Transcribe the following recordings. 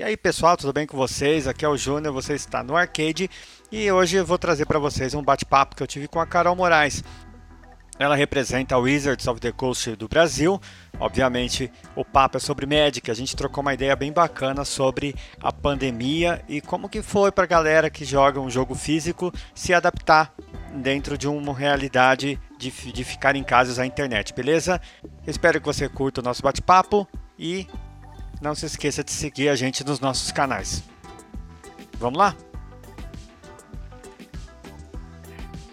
E aí pessoal, tudo bem com vocês? Aqui é o Júnior, você está no Arcade e hoje eu vou trazer para vocês um bate-papo que eu tive com a Carol Moraes. Ela representa a Wizards of the Coast do Brasil. Obviamente, o papo é sobre Magic. A gente trocou uma ideia bem bacana sobre a pandemia e como que foi para a galera que joga um jogo físico se adaptar dentro de uma realidade de, de ficar em casa usar a internet, beleza? Espero que você curta o nosso bate-papo e não se esqueça de seguir a gente nos nossos canais. Vamos lá?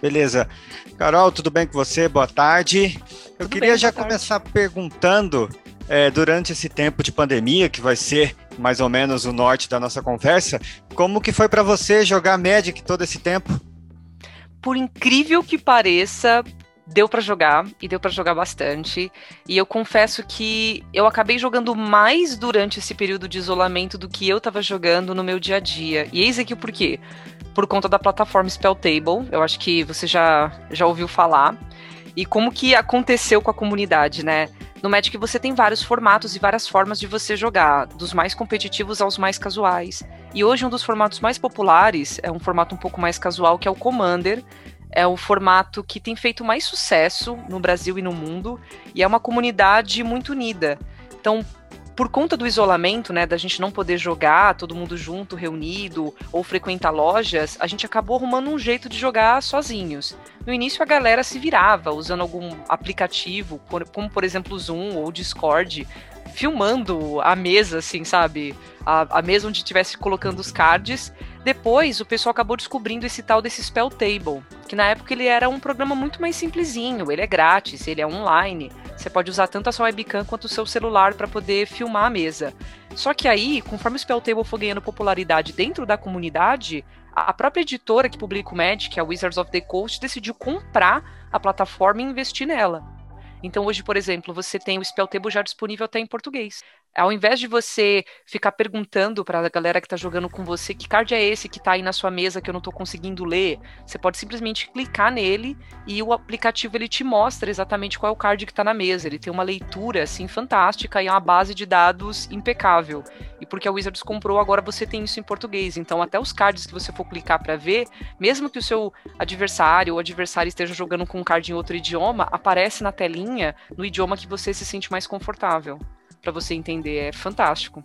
Beleza. Carol, tudo bem com você? Boa tarde. Eu tudo queria bem, já começar perguntando, é, durante esse tempo de pandemia, que vai ser mais ou menos o norte da nossa conversa, como que foi para você jogar Magic todo esse tempo? Por incrível que pareça, deu para jogar e deu para jogar bastante. E eu confesso que eu acabei jogando mais durante esse período de isolamento do que eu tava jogando no meu dia a dia. E eis aqui o porquê. Por conta da plataforma Spelltable, eu acho que você já, já ouviu falar. E como que aconteceu com a comunidade, né? No Magic você tem vários formatos e várias formas de você jogar, dos mais competitivos aos mais casuais. E hoje um dos formatos mais populares é um formato um pouco mais casual, que é o Commander, é o formato que tem feito mais sucesso no Brasil e no mundo, e é uma comunidade muito unida. Então, por conta do isolamento, né, da gente não poder jogar todo mundo junto, reunido, ou frequentar lojas, a gente acabou arrumando um jeito de jogar sozinhos. No início a galera se virava usando algum aplicativo, como por exemplo o Zoom ou o Discord, filmando a mesa, assim, sabe? A, a mesa onde estivesse colocando os cards. Depois, o pessoal acabou descobrindo esse tal desse Spell Table, que na época ele era um programa muito mais simplesinho. Ele é grátis, ele é online. Você pode usar tanto a sua webcam quanto o seu celular para poder filmar a mesa. Só que aí, conforme o Spell Table foi ganhando popularidade dentro da comunidade, a própria editora que publica o Magic, a Wizards of the Coast, decidiu comprar a plataforma e investir nela. Então, hoje, por exemplo, você tem o Spell Table já disponível até em português. Ao invés de você ficar perguntando para a galera que está jogando com você que card é esse que está aí na sua mesa que eu não estou conseguindo ler, você pode simplesmente clicar nele e o aplicativo ele te mostra exatamente qual é o card que está na mesa. Ele tem uma leitura assim fantástica e uma base de dados impecável. E porque a Wizards comprou, agora você tem isso em português. Então, até os cards que você for clicar para ver, mesmo que o seu adversário ou adversário esteja jogando com um card em outro idioma, aparece na telinha no idioma que você se sente mais confortável para você entender. É fantástico.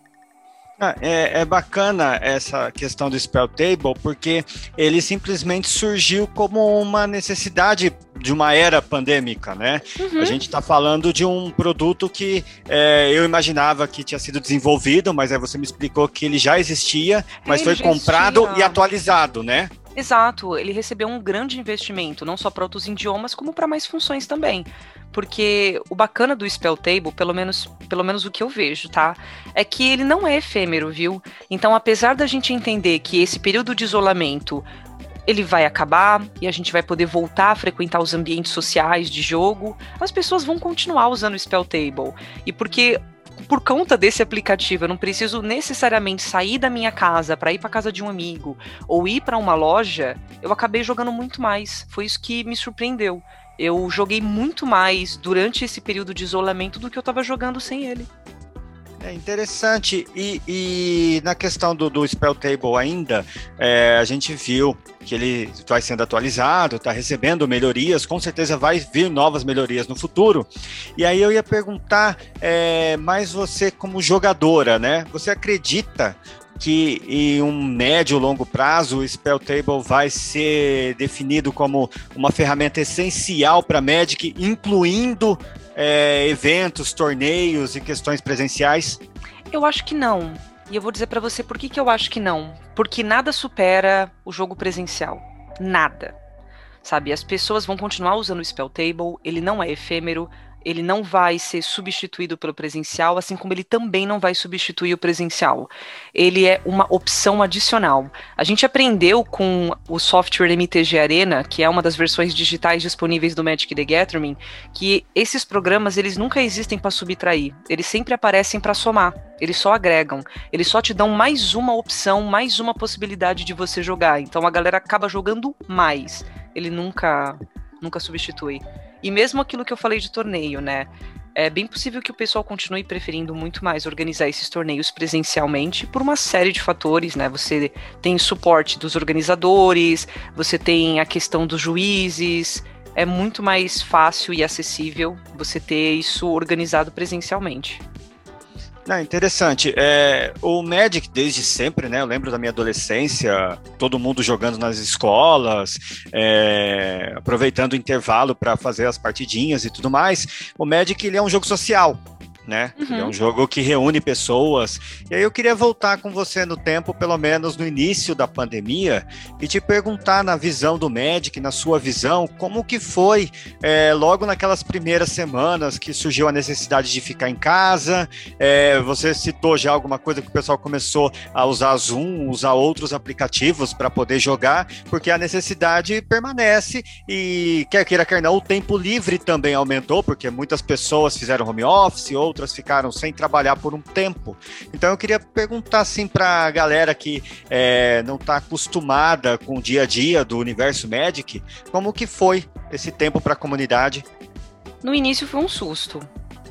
Ah, é, é, bacana essa questão do Spell Table, porque ele simplesmente surgiu como uma necessidade de uma era pandêmica, né? Uhum. A gente está falando de um produto que é, eu imaginava que tinha sido desenvolvido, mas aí você me explicou que ele já existia, mas ele foi comprado existia. e atualizado, né? Exato, ele recebeu um grande investimento, não só para outros idiomas, como para mais funções também. Porque o bacana do Spell Table, pelo menos, pelo menos o que eu vejo, tá? É que ele não é efêmero, viu? Então, apesar da gente entender que esse período de isolamento ele vai acabar e a gente vai poder voltar a frequentar os ambientes sociais de jogo, as pessoas vão continuar usando o Spell Table. E porque por conta desse aplicativo, eu não preciso necessariamente sair da minha casa para ir para casa de um amigo ou ir para uma loja, eu acabei jogando muito mais. Foi isso que me surpreendeu. Eu joguei muito mais durante esse período de isolamento do que eu estava jogando sem ele. É interessante. E, e na questão do, do Spell Table ainda, é, a gente viu que ele vai sendo atualizado, está recebendo melhorias, com certeza vai vir novas melhorias no futuro. E aí eu ia perguntar, é, mais você como jogadora, né? Você acredita que em um médio longo prazo o Spell Table vai ser definido como uma ferramenta essencial para Magic, incluindo é, eventos, torneios e questões presenciais? Eu acho que não. E eu vou dizer para você por que, que eu acho que não. Porque nada supera o jogo presencial. Nada. Sabe, as pessoas vão continuar usando o Spell Table, ele não é efêmero, ele não vai ser substituído pelo presencial, assim como ele também não vai substituir o presencial. Ele é uma opção adicional. A gente aprendeu com o software MTG Arena, que é uma das versões digitais disponíveis do Magic the Gathering, que esses programas eles nunca existem para subtrair, eles sempre aparecem para somar. Eles só agregam, eles só te dão mais uma opção, mais uma possibilidade de você jogar. Então a galera acaba jogando mais. Ele nunca nunca substitui. E mesmo aquilo que eu falei de torneio, né? é bem possível que o pessoal continue preferindo muito mais organizar esses torneios presencialmente por uma série de fatores, né? Você tem suporte dos organizadores, você tem a questão dos juízes, é muito mais fácil e acessível você ter isso organizado presencialmente. Interessante. É, o Magic, desde sempre, né? Eu lembro da minha adolescência, todo mundo jogando nas escolas, é, aproveitando o intervalo para fazer as partidinhas e tudo mais. O Magic ele é um jogo social né? Uhum. É um jogo que reúne pessoas. E aí eu queria voltar com você no tempo, pelo menos no início da pandemia, e te perguntar na visão do Magic, na sua visão, como que foi é, logo naquelas primeiras semanas que surgiu a necessidade de ficar em casa. É, você citou já alguma coisa que o pessoal começou a usar Zoom, usar outros aplicativos para poder jogar, porque a necessidade permanece e quer queira quer não, o tempo livre também aumentou, porque muitas pessoas fizeram home office, ou outras ficaram sem trabalhar por um tempo. Então eu queria perguntar assim para a galera que é, não está acostumada com o dia a dia do universo Magic, como que foi esse tempo para a comunidade? No início foi um susto,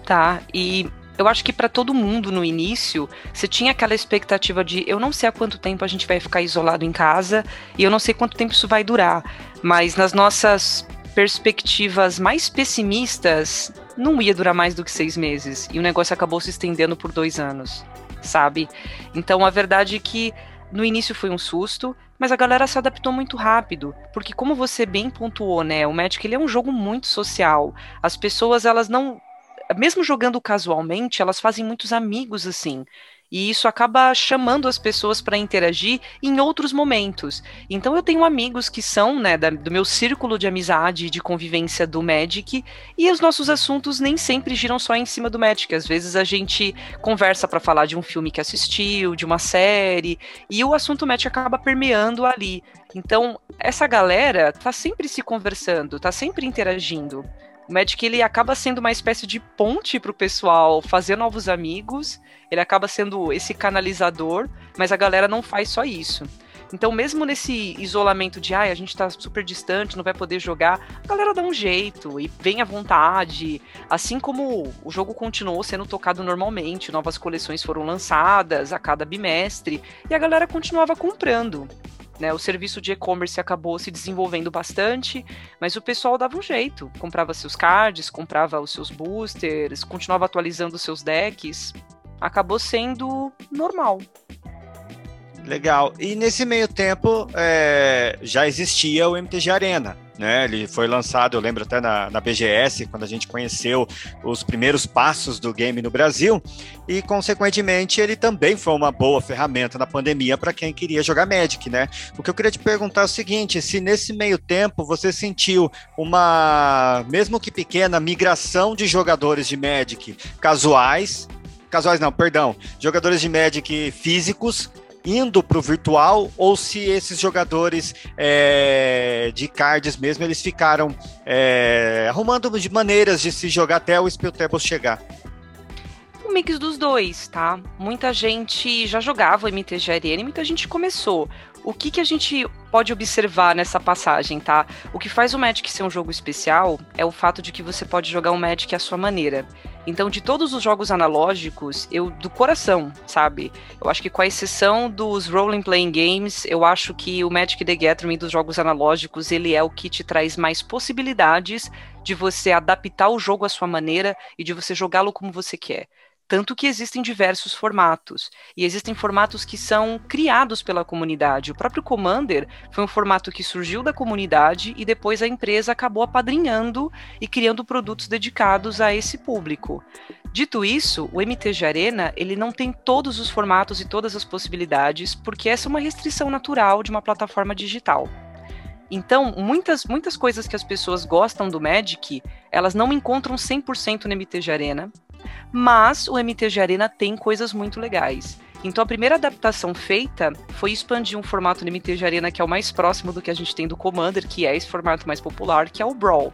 tá? E eu acho que para todo mundo no início, você tinha aquela expectativa de eu não sei há quanto tempo a gente vai ficar isolado em casa e eu não sei quanto tempo isso vai durar, mas nas nossas perspectivas mais pessimistas, não ia durar mais do que seis meses. E o negócio acabou se estendendo por dois anos, sabe? Então a verdade é que no início foi um susto, mas a galera se adaptou muito rápido, porque como você bem pontuou, né, o Magic ele é um jogo muito social. As pessoas elas não mesmo jogando casualmente, elas fazem muitos amigos assim. E isso acaba chamando as pessoas para interagir em outros momentos. Então eu tenho amigos que são, né, da, do meu círculo de amizade e de convivência do Magic, e os nossos assuntos nem sempre giram só em cima do Magic. Às vezes a gente conversa para falar de um filme que assistiu, de uma série, e o assunto Magic acaba permeando ali. Então, essa galera tá sempre se conversando, tá sempre interagindo. O Magic ele acaba sendo uma espécie de ponte para o pessoal fazer novos amigos. Ele acaba sendo esse canalizador, mas a galera não faz só isso. Então, mesmo nesse isolamento de, ai, a gente tá super distante, não vai poder jogar, a galera dá um jeito e vem à vontade. Assim como o jogo continuou sendo tocado normalmente, novas coleções foram lançadas a cada bimestre e a galera continuava comprando. Né, o serviço de e-commerce acabou se desenvolvendo bastante, mas o pessoal dava um jeito. Comprava seus cards, comprava os seus boosters, continuava atualizando os seus decks. Acabou sendo normal. Legal. E nesse meio tempo é, já existia o MTG Arena. Né? Ele foi lançado, eu lembro até na, na, BGS, quando a gente conheceu os primeiros passos do game no Brasil, e consequentemente ele também foi uma boa ferramenta na pandemia para quem queria jogar Magic, né? O que eu queria te perguntar é o seguinte: se nesse meio tempo você sentiu uma, mesmo que pequena, migração de jogadores de Magic casuais casuais não, perdão, jogadores de Magic físicos indo para o virtual ou se esses jogadores é, de cards mesmo eles ficaram é, arrumando de maneiras de se jogar até o Table chegar. Um mix dos dois, tá? Muita gente já jogava MTG e muita gente começou. O que, que a gente pode observar nessa passagem, tá? O que faz o Magic ser um jogo especial é o fato de que você pode jogar o Magic à sua maneira. Então, de todos os jogos analógicos, eu do coração, sabe? Eu acho que com a exceção dos role playing games, eu acho que o Magic the Gathering dos jogos analógicos, ele é o que te traz mais possibilidades de você adaptar o jogo à sua maneira e de você jogá-lo como você quer. Tanto que existem diversos formatos. E existem formatos que são criados pela comunidade. O próprio Commander foi um formato que surgiu da comunidade e depois a empresa acabou apadrinhando e criando produtos dedicados a esse público. Dito isso, o MTG Arena ele não tem todos os formatos e todas as possibilidades, porque essa é uma restrição natural de uma plataforma digital. Então, muitas, muitas coisas que as pessoas gostam do Magic, elas não encontram 100% no MTG Arena, mas o MTG Arena tem coisas muito legais. Então a primeira adaptação feita foi expandir um formato do MTG Arena que é o mais próximo do que a gente tem do Commander, que é esse formato mais popular, que é o Brawl.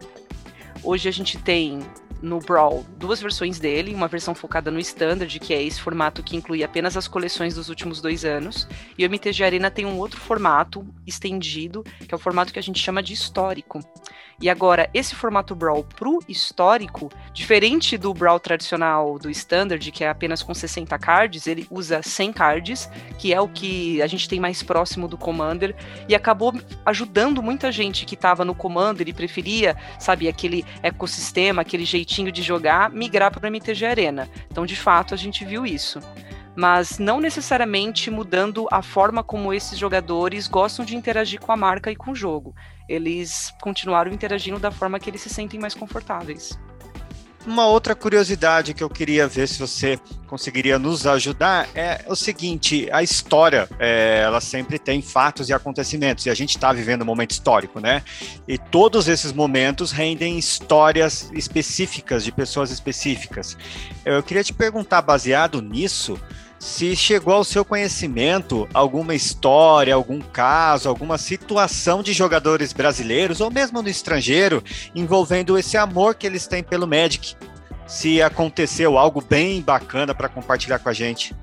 Hoje a gente tem no Brawl duas versões dele, uma versão focada no Standard, que é esse formato que inclui apenas as coleções dos últimos dois anos, e o MTG Arena tem um outro formato estendido, que é o formato que a gente chama de histórico. E agora, esse formato Brawl pro histórico, diferente do Brawl tradicional do Standard, que é apenas com 60 cards, ele usa 100 cards, que é o que a gente tem mais próximo do Commander, e acabou ajudando muita gente que estava no Commander e preferia, sabe, aquele ecossistema, aquele jeitinho de jogar, migrar para o MTG Arena. Então, de fato, a gente viu isso mas não necessariamente mudando a forma como esses jogadores gostam de interagir com a marca e com o jogo. Eles continuaram interagindo da forma que eles se sentem mais confortáveis. Uma outra curiosidade que eu queria ver se você conseguiria nos ajudar é o seguinte: a história, é, ela sempre tem fatos e acontecimentos, e a gente está vivendo um momento histórico, né? E todos esses momentos rendem histórias específicas de pessoas específicas. Eu queria te perguntar, baseado nisso, se chegou ao seu conhecimento alguma história, algum caso, alguma situação de jogadores brasileiros ou mesmo no estrangeiro envolvendo esse amor que eles têm pelo Magic. Se aconteceu algo bem bacana para compartilhar com a gente.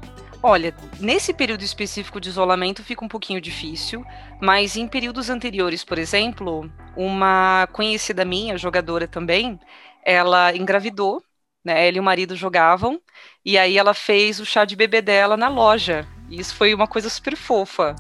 Olha, nesse período específico de isolamento fica um pouquinho difícil, mas em períodos anteriores, por exemplo, uma conhecida minha, jogadora também, ela engravidou né? Ela e o marido jogavam, e aí ela fez o chá de bebê dela na loja. E isso foi uma coisa super fofa.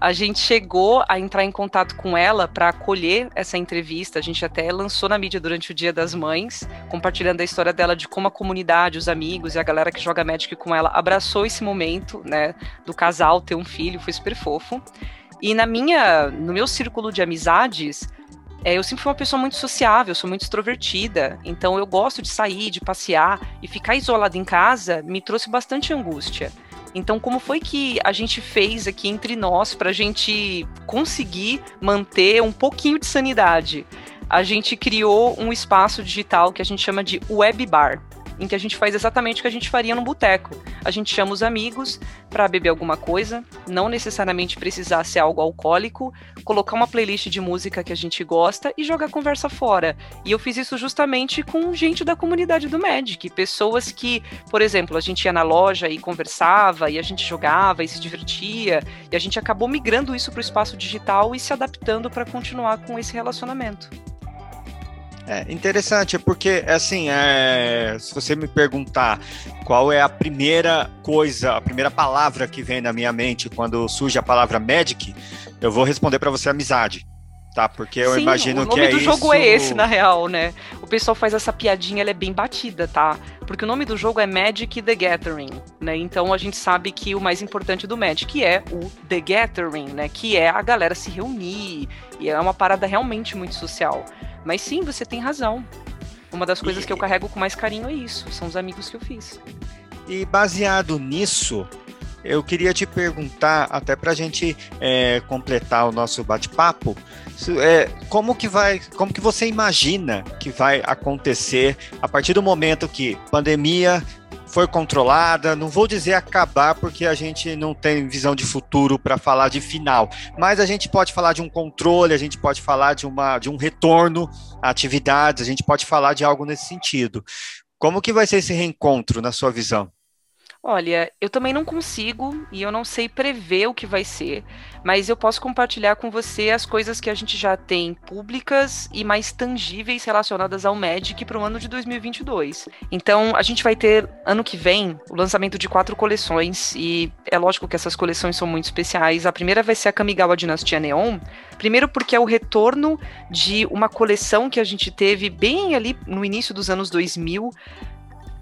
A gente chegou a entrar em contato com ela para acolher essa entrevista. A gente até lançou na mídia durante o Dia das Mães, compartilhando a história dela de como a comunidade, os amigos e a galera que joga Magic com ela abraçou esse momento, né, do casal ter um filho, foi super fofo. E na minha, no meu círculo de amizades, é, eu sempre fui uma pessoa muito sociável, sou muito extrovertida, então eu gosto de sair, de passear e ficar isolada em casa me trouxe bastante angústia. Então, como foi que a gente fez aqui entre nós para a gente conseguir manter um pouquinho de sanidade? A gente criou um espaço digital que a gente chama de Web Bar em que a gente faz exatamente o que a gente faria no boteco. A gente chama os amigos para beber alguma coisa, não necessariamente precisar ser algo alcoólico, colocar uma playlist de música que a gente gosta e jogar conversa fora. E eu fiz isso justamente com gente da comunidade do Magic, pessoas que, por exemplo, a gente ia na loja e conversava, e a gente jogava e se divertia, e a gente acabou migrando isso para o espaço digital e se adaptando para continuar com esse relacionamento. É interessante, porque assim, é, se você me perguntar qual é a primeira coisa, a primeira palavra que vem na minha mente quando surge a palavra Magic, eu vou responder para você amizade. Tá, porque eu Sim, imagino que é isso. O nome do jogo é esse, na real, né? O pessoal faz essa piadinha, ela é bem batida, tá? Porque o nome do jogo é Magic the Gathering, né? Então a gente sabe que o mais importante do Magic é o The Gathering, né? Que é a galera se reunir, e é uma parada realmente muito social. Mas sim, você tem razão. Uma das coisas e... que eu carrego com mais carinho é isso, são os amigos que eu fiz. E baseado nisso, eu queria te perguntar, até para a gente é, completar o nosso bate-papo, é, como que vai, como que você imagina que vai acontecer a partir do momento que pandemia foi controlada. Não vou dizer acabar, porque a gente não tem visão de futuro para falar de final, mas a gente pode falar de um controle, a gente pode falar de, uma, de um retorno a atividades, a gente pode falar de algo nesse sentido. Como que vai ser esse reencontro, na sua visão? Olha, eu também não consigo e eu não sei prever o que vai ser, mas eu posso compartilhar com você as coisas que a gente já tem públicas e mais tangíveis relacionadas ao Magic para o ano de 2022. Então, a gente vai ter ano que vem o lançamento de quatro coleções e é lógico que essas coleções são muito especiais. A primeira vai ser a Kamigawa Dinastia Neon, primeiro porque é o retorno de uma coleção que a gente teve bem ali no início dos anos 2000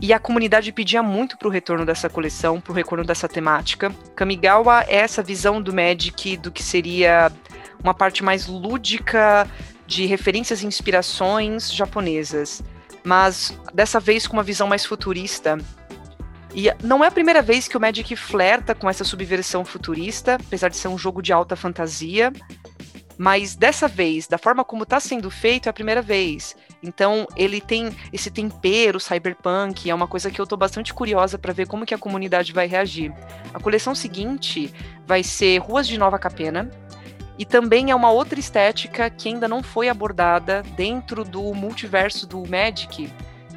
e a comunidade pedia muito para o retorno dessa coleção, para o retorno dessa temática. Kamigawa é essa visão do Magic do que seria uma parte mais lúdica de referências e inspirações japonesas, mas dessa vez com uma visão mais futurista. E não é a primeira vez que o Magic flerta com essa subversão futurista, apesar de ser um jogo de alta fantasia. Mas dessa vez, da forma como está sendo feito, é a primeira vez. Então, ele tem esse tempero cyberpunk, é uma coisa que eu estou bastante curiosa para ver como que a comunidade vai reagir. A coleção seguinte vai ser Ruas de Nova Capena, e também é uma outra estética que ainda não foi abordada dentro do multiverso do Magic,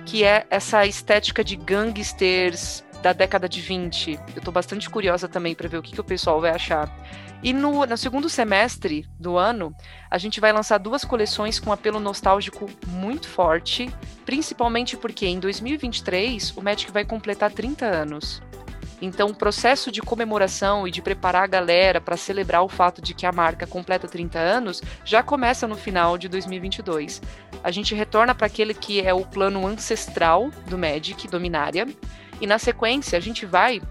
que é essa estética de gangsters da década de 20. Eu tô bastante curiosa também para ver o que, que o pessoal vai achar. E no, no segundo semestre do ano, a gente vai lançar duas coleções com apelo nostálgico muito forte, principalmente porque em 2023 o Magic vai completar 30 anos. Então, o processo de comemoração e de preparar a galera para celebrar o fato de que a marca completa 30 anos já começa no final de 2022. A gente retorna para aquele que é o plano ancestral do Magic, Dominária, e na sequência a gente vai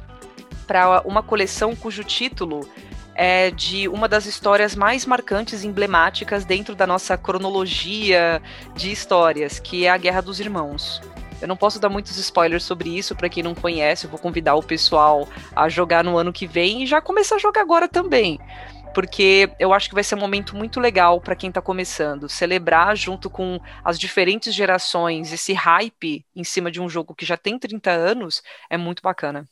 para uma coleção cujo título é de uma das histórias mais marcantes e emblemáticas dentro da nossa cronologia de histórias, que é a Guerra dos Irmãos. Eu não posso dar muitos spoilers sobre isso para quem não conhece, eu vou convidar o pessoal a jogar no ano que vem e já começar a jogar agora também. Porque eu acho que vai ser um momento muito legal para quem está começando. Celebrar junto com as diferentes gerações esse hype em cima de um jogo que já tem 30 anos é muito bacana.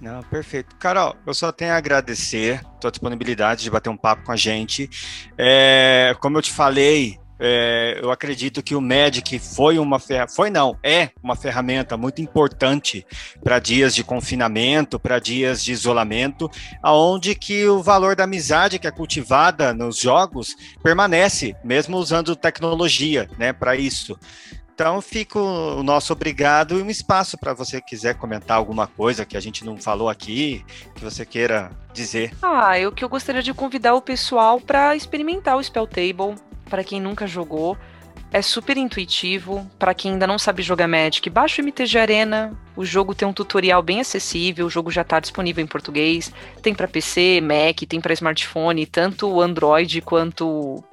Não, perfeito. Carol, eu só tenho a agradecer a tua disponibilidade de bater um papo com a gente. É, como eu te falei, é, eu acredito que o Magic foi uma foi não é uma ferramenta muito importante para dias de confinamento, para dias de isolamento, aonde que o valor da amizade que é cultivada nos jogos permanece, mesmo usando tecnologia, né, para isso. Então fica o nosso obrigado e um espaço para você quiser comentar alguma coisa que a gente não falou aqui, que você queira dizer. Ah, eu que eu gostaria de convidar o pessoal para experimentar o Spell Table, para quem nunca jogou. É super intuitivo. Para quem ainda não sabe jogar Magic, baixa o MTG Arena. O jogo tem um tutorial bem acessível. O jogo já está disponível em português. Tem para PC, Mac, tem para smartphone, tanto Android quanto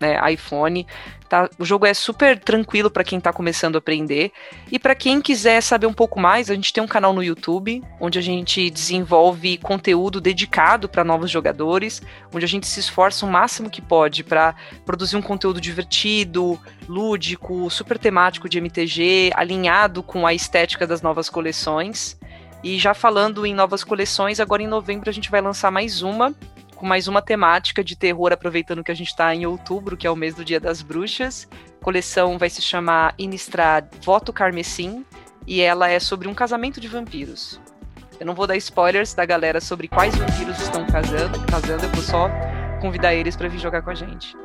né, iPhone. Tá? O jogo é super tranquilo para quem está começando a aprender. E para quem quiser saber um pouco mais, a gente tem um canal no YouTube, onde a gente desenvolve conteúdo dedicado para novos jogadores, onde a gente se esforça o máximo que pode para produzir um conteúdo divertido, lúdico, super temático de MTG, alinhado com a estética das novas coleções. E já falando em novas coleções, agora em novembro a gente vai lançar mais uma, com mais uma temática de terror, aproveitando que a gente está em outubro, que é o mês do Dia das Bruxas. A coleção vai se chamar Inistrad Voto Carmesim e ela é sobre um casamento de vampiros. Eu não vou dar spoilers da galera sobre quais vampiros estão casando, casando eu vou só convidar eles para vir jogar com a gente.